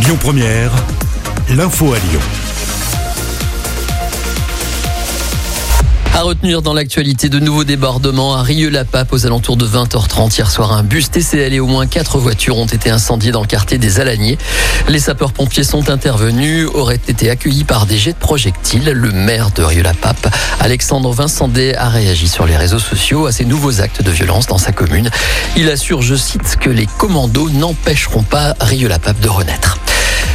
Lyon Première, l'info à Lyon. À retenir dans l'actualité de nouveaux débordements à Rieux-la-Pape aux alentours de 20h30 hier soir. Un bus TCL et au moins quatre voitures ont été incendiées dans le quartier des Alaniers. Les sapeurs-pompiers sont intervenus, auraient été accueillis par des jets de projectiles. Le maire de Rieux-la-Pape, Alexandre Vincendet, a réagi sur les réseaux sociaux à ces nouveaux actes de violence dans sa commune. Il assure, je cite, que les commandos n'empêcheront pas Rieux-la-Pape de renaître.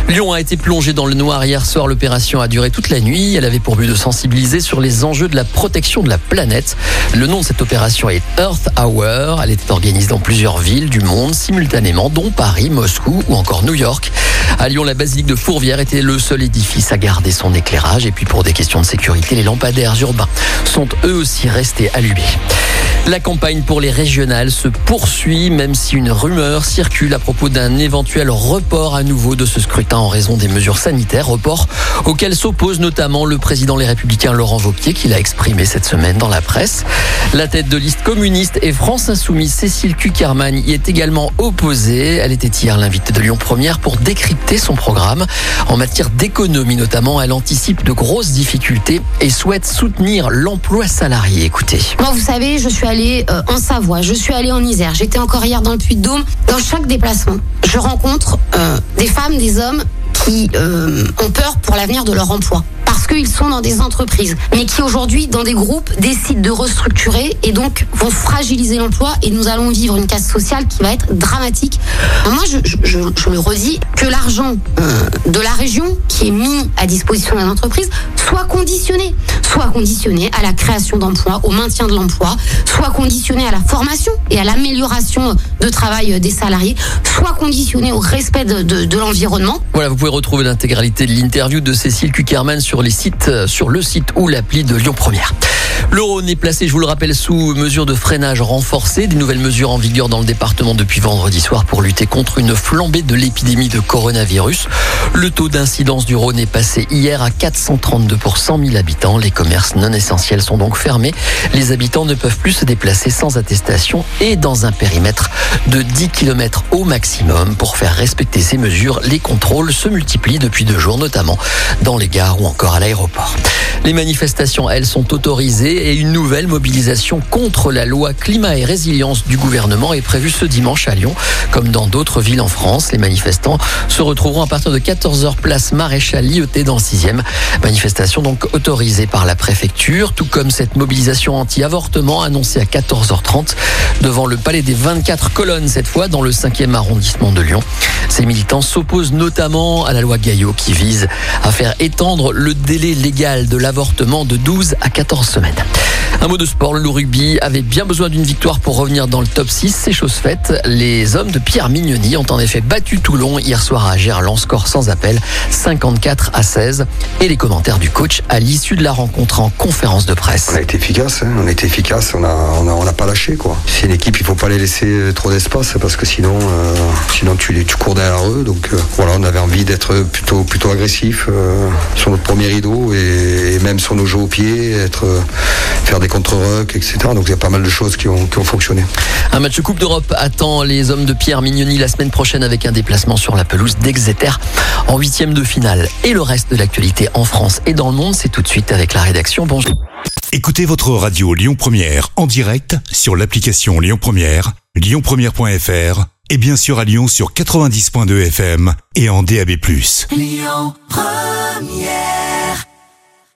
Lyon a été plongé dans le noir hier soir. L'opération a duré toute la nuit. Elle avait pour but de sensibiliser sur les enjeux de la protection de la planète. Le nom de cette opération est Earth Hour. Elle était organisée dans plusieurs villes du monde simultanément, dont Paris, Moscou ou encore New York. À Lyon, la basilique de Fourvière était le seul édifice à garder son éclairage. Et puis pour des questions de sécurité, les lampadaires urbains sont eux aussi restés allumés. La campagne pour les régionales se poursuit, même si une rumeur circule à propos d'un éventuel report à nouveau de ce scrutin en raison des mesures sanitaires, report auquel s'oppose notamment le président Les Républicains Laurent Wauquiez, qui l'a exprimé cette semaine dans la presse. La tête de liste communiste et France Insoumise, Cécile Cuckerman, y est également opposée. Elle était hier l'invitée de Lyon Première pour décrypter son programme. En matière d'économie notamment, elle anticipe de grosses difficultés et souhaite soutenir l'emploi salarié. Écoutez. Vous savez, je suis allée euh, en Savoie, je suis allée en Isère, j'étais encore hier dans le Puy-de-Dôme. Dans chaque déplacement, je rencontre euh, des femmes, des hommes qui euh, ont peur pour l'avenir de leur emploi parce qu'ils sont dans des entreprises, mais qui aujourd'hui, dans des groupes, décident de restructurer et donc vont fragiliser l'emploi et nous allons vivre une casse sociale qui va être dramatique. Moi, je, je, je, le redis, que l'argent euh, de la région qui est mis à disposition des entreprises soit conditionné, soit conditionné à la création d'emplois, au maintien de l'emploi, soit conditionné à la formation et à l'amélioration de travail des salariés, soit conditionné au respect de, de, de l'environnement. Voilà, vous pouvez retrouver l'intégralité de l'interview de Cécile Cuckerman sur les euh, sur le site ou l'appli de Lyon Première. Le Rhône est placé, je vous le rappelle, sous mesure de freinage renforcée. Des nouvelles mesures en vigueur dans le département depuis vendredi soir pour lutter contre une flambée de l'épidémie de coronavirus. Le taux d'incidence du Rhône est passé hier à 432 pour 100 000 habitants. Les commerces non essentiels sont donc fermés. Les habitants ne peuvent plus se déplacer sans attestation et dans un périmètre de 10 km au maximum. Pour faire respecter ces mesures, les contrôles se multiplient depuis deux jours, notamment dans les gares ou encore à Les manifestations, elles, sont autorisées et une nouvelle mobilisation contre la loi climat et résilience du gouvernement est prévue ce dimanche à Lyon. Comme dans d'autres villes en France, les manifestants se retrouveront à partir de 14h place Maréchal Lyoté dans le 6e. Manifestation donc autorisée par la préfecture, tout comme cette mobilisation anti-avortement annoncée à 14h30 devant le palais des 24 colonnes cette fois dans le 5e arrondissement de Lyon. Ces militants s'opposent notamment à la loi Gaillot qui vise à faire étendre le délai légal de l'avortement de 12 à 14 semaines. Un mot de sport, le rugby avait bien besoin d'une victoire pour revenir dans le top 6. C'est chose faite. Les hommes de Pierre Mignoni ont en effet battu Toulon hier soir à Gerland, score sans appel, 54 à 16. Et les commentaires du coach à l'issue de la rencontre en conférence de presse. On a été efficace, hein. on a été efficace, on n'a a, on a pas lâché. quoi. C'est une équipe, il faut pas les laisser trop d'espace parce que sinon, euh, sinon tu, cours derrière eux. Donc euh, voilà, on avait envie d'être plutôt, plutôt agressif euh, sur notre premier et, et, même sur nos jeux au pied, être, faire des contre-rucks, etc. Donc il y a pas mal de choses qui ont, qui ont fonctionné. Un match Coupe d'Europe attend les hommes de Pierre Mignoni la semaine prochaine avec un déplacement sur la pelouse d'Exeter en huitième de finale. Et le reste de l'actualité en France et dans le monde, c'est tout de suite avec la rédaction. Bonjour. Écoutez votre radio Lyon Première en direct sur l'application Lyon Première, lyonpremière.fr et bien sûr à Lyon sur 90.2 FM et en DAB+. Lyon Première